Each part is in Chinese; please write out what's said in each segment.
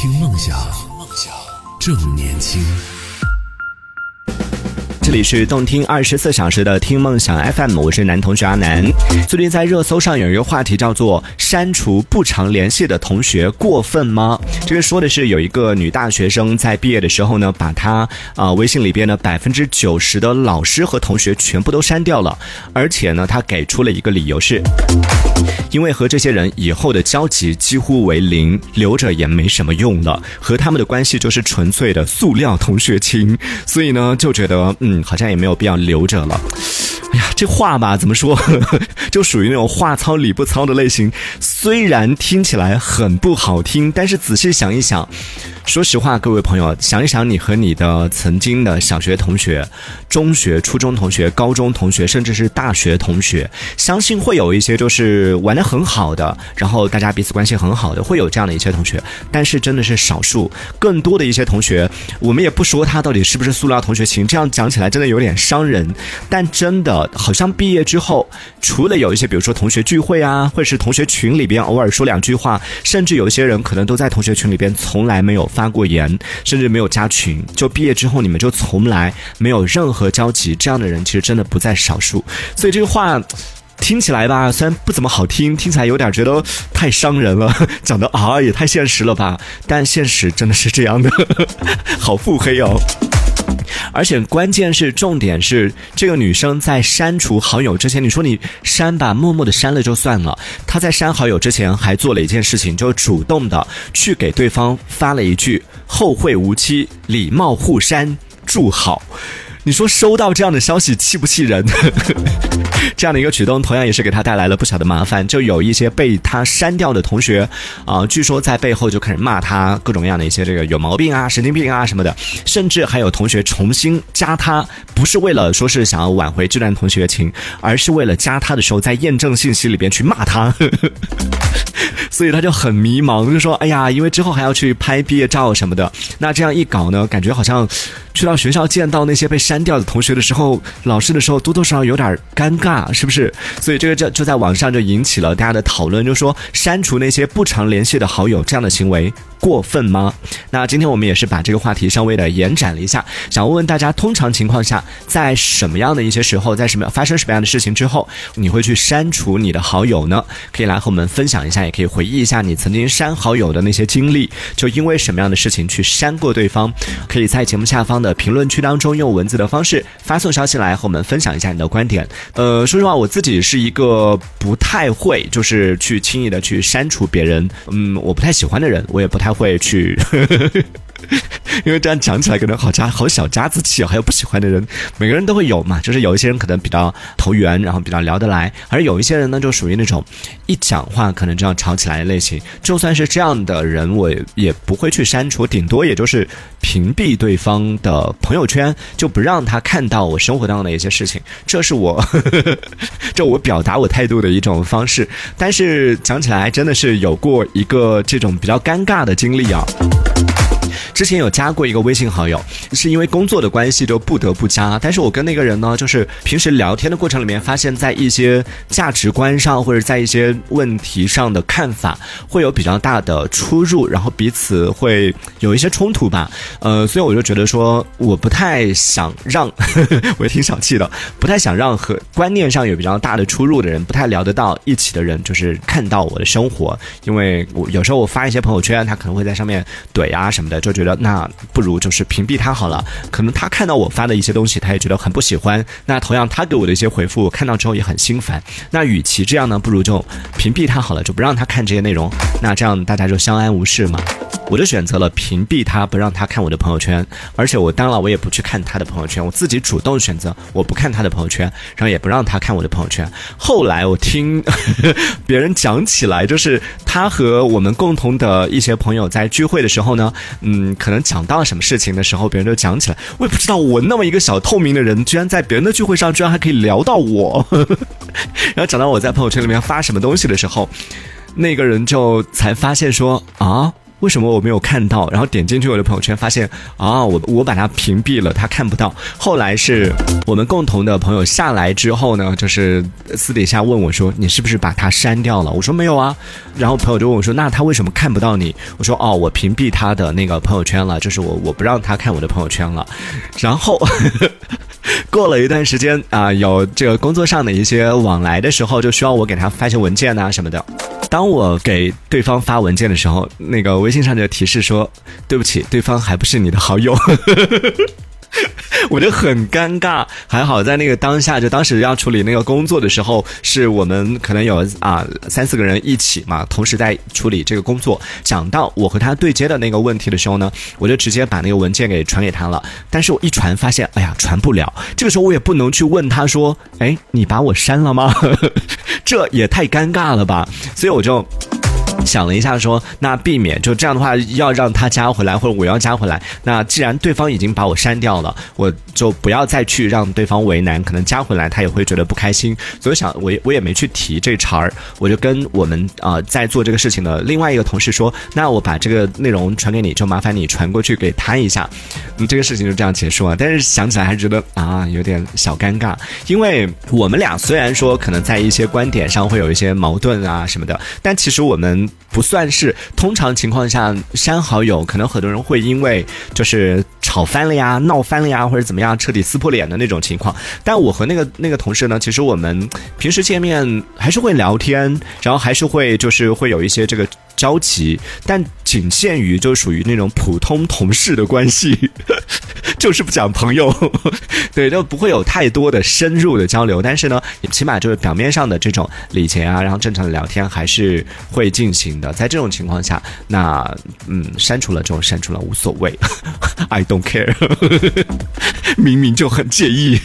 听梦想，正年轻。这里是动听二十四小时的听梦想 FM，我是男同学阿南。最近在热搜上有一个话题叫做“删除不常联系的同学过分吗？”这个说的是有一个女大学生在毕业的时候呢，把她啊微信里边的百分之九十的老师和同学全部都删掉了，而且呢，她给出了一个理由是，因为和这些人以后的交集几乎为零，留着也没什么用了，和他们的关系就是纯粹的塑料同学情，所以呢，就觉得嗯。好像也没有必要留着了。哎呀，这话吧，怎么说，就属于那种话糙理不糙的类型。虽然听起来很不好听，但是仔细想一想。说实话，各位朋友，想一想，你和你的曾经的小学同学、中学、初中同学、高中同学，甚至是大学同学，相信会有一些就是玩的很好的，然后大家彼此关系很好的，会有这样的一些同学。但是真的是少数，更多的一些同学，我们也不说他到底是不是塑料同学情，这样讲起来真的有点伤人。但真的好像毕业之后，除了有一些，比如说同学聚会啊，或者是同学群里边偶尔说两句话，甚至有一些人可能都在同学群里边从来没有。发过言，甚至没有加群，就毕业之后你们就从来没有任何交集，这样的人其实真的不在少数。所以这个话听起来吧，虽然不怎么好听，听起来有点觉得太伤人了，讲的啊也太现实了吧。但现实真的是这样的，好腹黑哦。而且关键是，重点是这个女生在删除好友之前，你说你删吧，默默的删了就算了。她在删好友之前还做了一件事情，就主动的去给对方发了一句“后会无期，礼貌互删，祝好”。你说收到这样的消息气不气人？这样的一个举动，同样也是给他带来了不小的麻烦。就有一些被他删掉的同学，啊，据说在背后就开始骂他各种各样的一些这个有毛病啊、神经病啊什么的。甚至还有同学重新加他，不是为了说是想要挽回这段同学情，而是为了加他的时候在验证信息里边去骂他。所以他就很迷茫，就说：“哎呀，因为之后还要去拍毕业照什么的，那这样一搞呢，感觉好像去到学校见到那些被删掉的同学的时候，老师的时候多多少少有点尴尬，是不是？所以这个就就在网上就引起了大家的讨论，就说删除那些不常联系的好友这样的行为。”过分吗？那今天我们也是把这个话题稍微的延展了一下，想问问大家，通常情况下，在什么样的一些时候，在什么发生什么样的事情之后，你会去删除你的好友呢？可以来和我们分享一下，也可以回忆一下你曾经删好友的那些经历，就因为什么样的事情去删过对方？可以在节目下方的评论区当中用文字的方式发送消息来和我们分享一下你的观点。呃，说实话，我自己是一个不太会就是去轻易的去删除别人，嗯，我不太喜欢的人，我也不太。会去。因为这样讲起来可能好家好小家子气，还有不喜欢的人，每个人都会有嘛。就是有一些人可能比较投缘，然后比较聊得来，而有一些人呢，就属于那种一讲话可能就要吵起来的类型。就算是这样的人，我也不会去删除，顶多也就是屏蔽对方的朋友圈，就不让他看到我生活当中的一些事情。这是我，这我表达我态度的一种方式。但是讲起来真的是有过一个这种比较尴尬的经历啊。之前有加过一个微信好友，是因为工作的关系就不得不加。但是我跟那个人呢，就是平时聊天的过程里面，发现，在一些价值观上或者在一些问题上的看法会有比较大的出入，然后彼此会有一些冲突吧。呃，所以我就觉得说，我不太想让，我也挺小气的，不太想让和观念上有比较大的出入的人，不太聊得到一起的人，就是看到我的生活。因为我有时候我发一些朋友圈，他可能会在上面怼啊什么就觉得。那不如就是屏蔽他好了。可能他看到我发的一些东西，他也觉得很不喜欢。那同样，他给我的一些回复，看到之后也很心烦。那与其这样呢，不如就屏蔽他好了，就不让他看这些内容。那这样大家就相安无事嘛。我就选择了屏蔽他，不让他看我的朋友圈。而且我当然我也不去看他的朋友圈，我自己主动选择我不看他的朋友圈，然后也不让他看我的朋友圈。后来我听 别人讲起来，就是他和我们共同的一些朋友在聚会的时候呢，嗯。可能讲到什么事情的时候，别人就讲起来。我也不知道，我那么一个小透明的人，居然在别人的聚会上，居然还可以聊到我。然后讲到我在朋友圈里面发什么东西的时候，那个人就才发现说啊，为什么我没有看到？然后点进去我的朋友圈，发现啊，我我把他屏蔽了，他看不到。后来是我们共同的朋友下来之后呢，就是私底下问我说：“你是不是把他删掉了？”我说：“没有啊。”然后朋友就问我说：“那他为什么看不到你？”我说：“哦，我屏蔽他的那个朋友圈了，就是我我不让他看我的朋友圈了。”然后。过了一段时间啊，有这个工作上的一些往来的时候，就需要我给他发一些文件呐什么的。当我给对方发文件的时候，那个微信上就提示说：“对不起，对方还不是你的好友。” 我就很尴尬，还好在那个当下，就当时要处理那个工作的时候，是我们可能有啊三四个人一起嘛，同时在处理这个工作。讲到我和他对接的那个问题的时候呢，我就直接把那个文件给传给他了。但是我一传发现，哎呀，传不了。这个时候我也不能去问他说，哎，你把我删了吗？这也太尴尬了吧。所以我就。想了一下，说那避免就这样的话，要让他加回来，或者我要加回来。那既然对方已经把我删掉了，我就不要再去让对方为难，可能加回来他也会觉得不开心。所以想，我我也没去提这茬儿，我就跟我们啊在做这个事情的另外一个同事说，那我把这个内容传给你，就麻烦你传过去给他一下。嗯，这个事情就这样结束了。但是想起来还是觉得啊有点小尴尬，因为我们俩虽然说可能在一些观点上会有一些矛盾啊什么的，但其实我们。不算是通常情况下删好友，可能很多人会因为就是吵翻了呀、闹翻了呀，或者怎么样彻底撕破脸的那种情况。但我和那个那个同事呢，其实我们平时见面还是会聊天，然后还是会就是会有一些这个。交集，但仅限于就属于那种普通同事的关系，就是不讲朋友，对，就不会有太多的深入的交流。但是呢，起码就是表面上的这种礼节啊，然后正常的聊天还是会进行的。在这种情况下，那嗯，删除了就删除了，无所谓，I don't care，明明就很介意。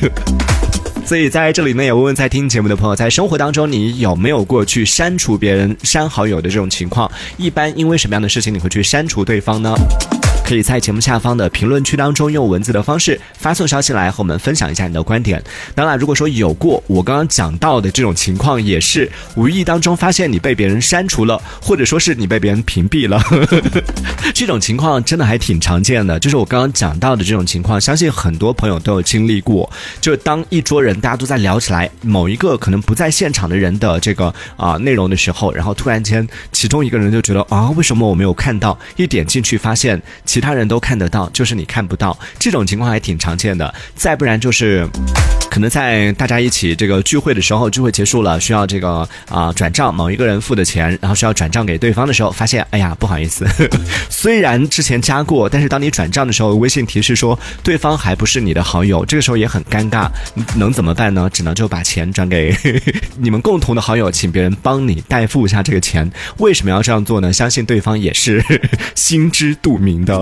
所以在这里呢，也问问在听节目的朋友，在生活当中你有没有过去删除别人、删好友的这种情况？一般因为什么样的事情你会去删除对方呢？可以在节目下方的评论区当中用文字的方式发送消息来和我们分享一下你的观点。当然，如果说有过我刚刚讲到的这种情况，也是无意当中发现你被别人删除了，或者说是你被别人屏蔽了，这种情况真的还挺常见的。就是我刚刚讲到的这种情况，相信很多朋友都有经历过。就是当一桌人大家都在聊起来某一个可能不在现场的人的这个啊内容的时候，然后突然间其中一个人就觉得啊，为什么我没有看到？一点进去发现。其他人都看得到，就是你看不到，这种情况还挺常见的。再不然就是。可能在大家一起这个聚会的时候，聚会结束了，需要这个啊转账，某一个人付的钱，然后需要转账给对方的时候，发现哎呀不好意思，虽然之前加过，但是当你转账的时候，微信提示说对方还不是你的好友，这个时候也很尴尬，能怎么办呢？只能就把钱转给 你们共同的好友，请别人帮你代付一下这个钱。为什么要这样做呢？相信对方也是 心知肚明的。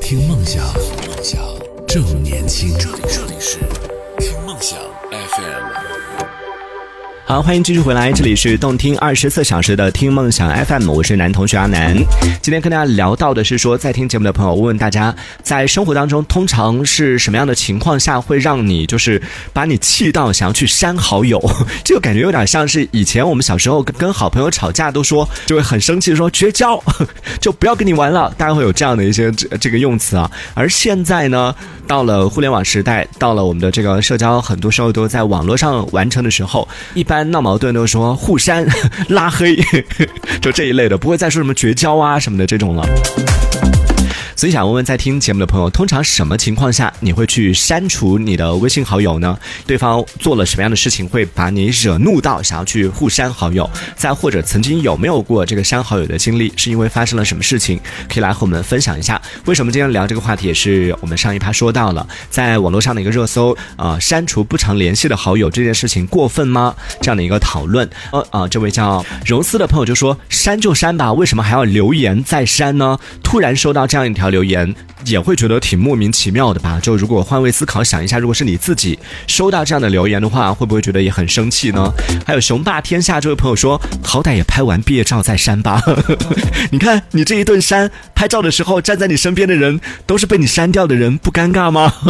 听梦想，梦想正年轻。这里这里是听梦想 fm 好，欢迎继续回来，这里是动听二十四小时的听梦想 FM，我是男同学阿南。今天跟大家聊到的是说，在听节目的朋友，问问大家，在生活当中通常是什么样的情况下会让你就是把你气到想要去删好友？这个感觉有点像是以前我们小时候跟好朋友吵架都说就会很生气，说绝交，就不要跟你玩了，大家会有这样的一些这这个用词啊。而现在呢，到了互联网时代，到了我们的这个社交，很多时候都在网络上完成的时候，一般。闹矛盾都说互删、拉黑，就这一类的，不会再说什么绝交啊什么的这种了。所以想问问在听节目的朋友，通常什么情况下你会去删除你的微信好友呢？对方做了什么样的事情会把你惹怒到想要去互删好友？再或者曾经有没有过这个删好友的经历？是因为发生了什么事情？可以来和我们分享一下。为什么今天聊这个话题？也是我们上一趴说到了，在网络上的一个热搜啊，删除不常联系的好友这件事情过分吗？这样的一个讨论。呃啊，这位叫柔丝的朋友就说：删就删吧，为什么还要留言再删呢？突然收到这样一条。留言也会觉得挺莫名其妙的吧？就如果换位思考想一下，如果是你自己收到这样的留言的话，会不会觉得也很生气呢？还有雄霸天下这位朋友说，好歹也拍完毕业照再删吧。你看你这一顿删，拍照的时候站在你身边的人都是被你删掉的人，不尴尬吗？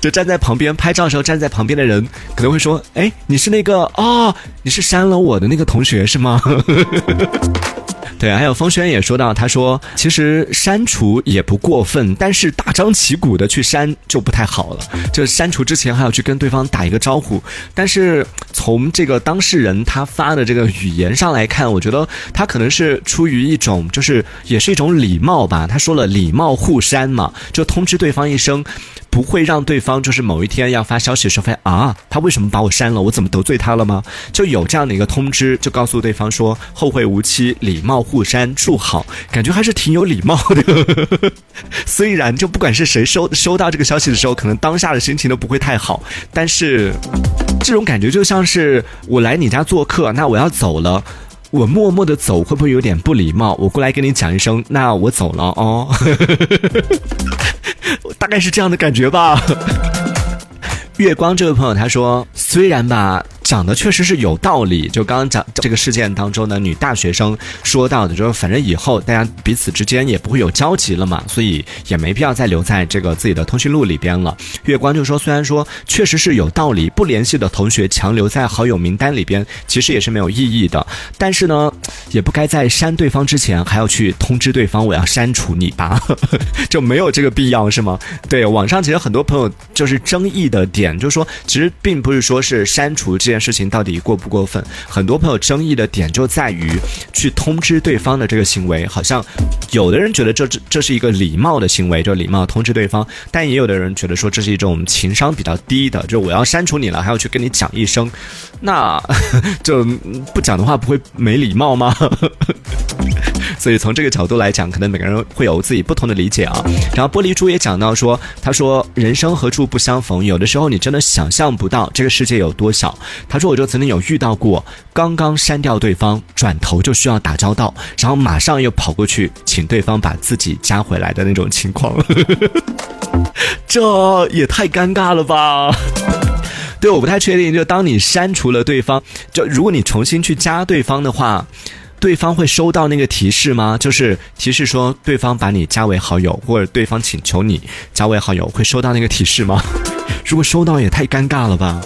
就站在旁边拍照的时候，站在旁边的人可能会说，哎，你是那个哦，你是删了我的那个同学是吗？对，还有风轩也说到，他说其实删除也不过分，但是大张旗鼓的去删就不太好了。就删除之前还要去跟对方打一个招呼，但是从这个当事人他发的这个语言上来看，我觉得他可能是出于一种就是也是一种礼貌吧。他说了礼貌互删嘛，就通知对方一声。不会让对方就是某一天要发消息的时候发现啊，他为什么把我删了？我怎么得罪他了吗？就有这样的一个通知，就告诉对方说后会无期，礼貌互删，祝好，感觉还是挺有礼貌的。虽然就不管是谁收收到这个消息的时候，可能当下的心情都不会太好，但是这种感觉就像是我来你家做客，那我要走了，我默默的走会不会有点不礼貌？我过来跟你讲一声，那我走了哦。大概是这样的感觉吧。月光这位朋友他说，虽然吧。讲的确实是有道理。就刚刚讲这个事件当中呢，女大学生说到的，就是反正以后大家彼此之间也不会有交集了嘛，所以也没必要再留在这个自己的通讯录里边了。月光就说，虽然说确实是有道理，不联系的同学强留在好友名单里边，其实也是没有意义的。但是呢，也不该在删对方之前还要去通知对方我要删除你吧，就没有这个必要是吗？对，网上其实很多朋友就是争议的点，就是说其实并不是说是删除这件。事情到底过不过分？很多朋友争议的点就在于去通知对方的这个行为，好像有的人觉得这这是一个礼貌的行为，就礼貌通知对方；但也有的人觉得说这是一种情商比较低的，就我要删除你了，还要去跟你讲一声，那 就不讲的话不会没礼貌吗？所以从这个角度来讲，可能每个人会有自己不同的理解啊。然后玻璃珠也讲到说，他说人生何处不相逢，有的时候你真的想象不到这个世界有多小。他说我就曾经有遇到过，刚刚删掉对方，转头就需要打交道，然后马上又跑过去请对方把自己加回来的那种情况，这也太尴尬了吧？对，我不太确定，就当你删除了对方，就如果你重新去加对方的话。对方会收到那个提示吗？就是提示说对方把你加为好友，或者对方请求你加为好友，会收到那个提示吗？如果收到也太尴尬了吧！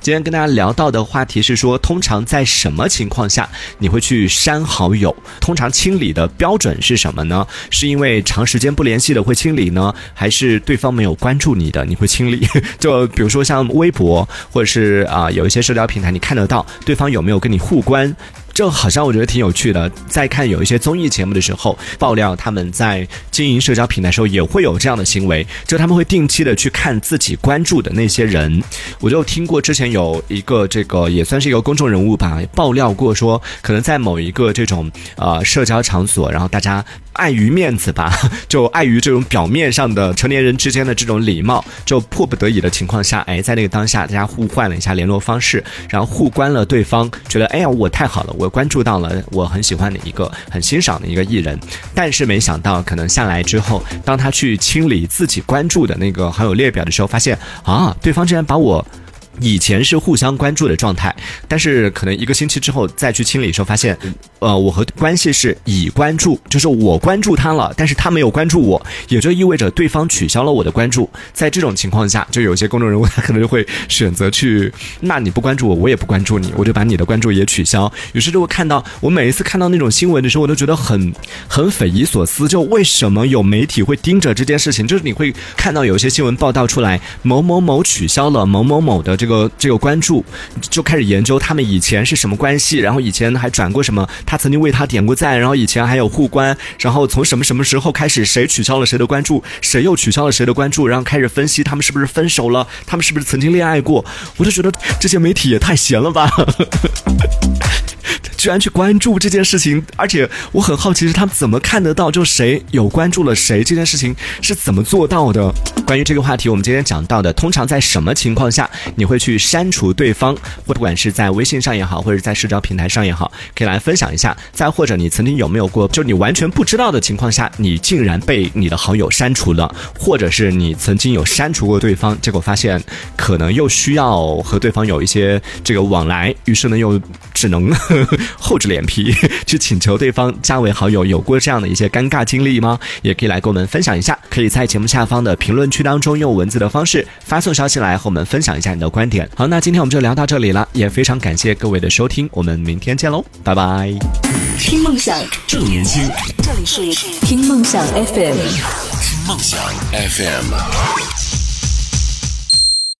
今天跟大家聊到的话题是说，通常在什么情况下你会去删好友？通常清理的标准是什么呢？是因为长时间不联系的会清理呢，还是对方没有关注你的你会清理？就比如说像微博，或者是啊有一些社交平台，你看得到对方有没有跟你互关？这好像我觉得挺有趣的。在看有一些综艺节目的时候，爆料他们在经营社交平台的时候也会有这样的行为，就他们会定期的去看自己关注的那些人。我就听过之前有一个这个也算是一个公众人物吧，爆料过说，可能在某一个这种呃社交场所，然后大家。碍于面子吧，就碍于这种表面上的成年人之间的这种礼貌，就迫不得已的情况下，哎，在那个当下，大家互换了一下联络方式，然后互关了对方，觉得哎呀，我太好了我，关注到了我很喜欢的一个、很欣赏的一个艺人，但是没想到，可能下来之后，当他去清理自己关注的那个好友列表的时候，发现啊，对方竟然把我。以前是互相关注的状态，但是可能一个星期之后再去清理的时候，发现，呃，我和关系是已关注，就是我关注他了，但是他没有关注我，也就意味着对方取消了我的关注。在这种情况下，就有些公众人物他可能就会选择去，那你不关注我，我也不关注你，我就把你的关注也取消。于是就会看到，我每一次看到那种新闻的时候，我都觉得很很匪夷所思，就为什么有媒体会盯着这件事情？就是你会看到有一些新闻报道出来，某某某取消了某某某的这。这个这个关注就开始研究他们以前是什么关系，然后以前还转过什么，他曾经为他点过赞，然后以前还有互关，然后从什么什么时候开始，谁取消了谁的关注，谁又取消了谁的关注，然后开始分析他们是不是分手了，他们是不是曾经恋爱过，我就觉得这些媒体也太闲了吧。居然去关注这件事情，而且我很好奇是他们怎么看得到，就谁有关注了谁这件事情是怎么做到的？关于这个话题，我们今天讲到的，通常在什么情况下你会去删除对方，或不管是在微信上也好，或者在社交平台上也好，可以来分享一下。再或者你曾经有没有过，就你完全不知道的情况下，你竟然被你的好友删除了，或者是你曾经有删除过对方，结果发现可能又需要和对方有一些这个往来，于是呢又只能。厚着脸皮 去请求对方加为好友，有过这样的一些尴尬经历吗？也可以来跟我们分享一下。可以在节目下方的评论区当中用文字的方式发送消息来和我们分享一下你的观点。好，那今天我们就聊到这里了，也非常感谢各位的收听，我们明天见喽，拜拜。听梦想，正年轻，这里是听梦想 FM。听梦想 FM。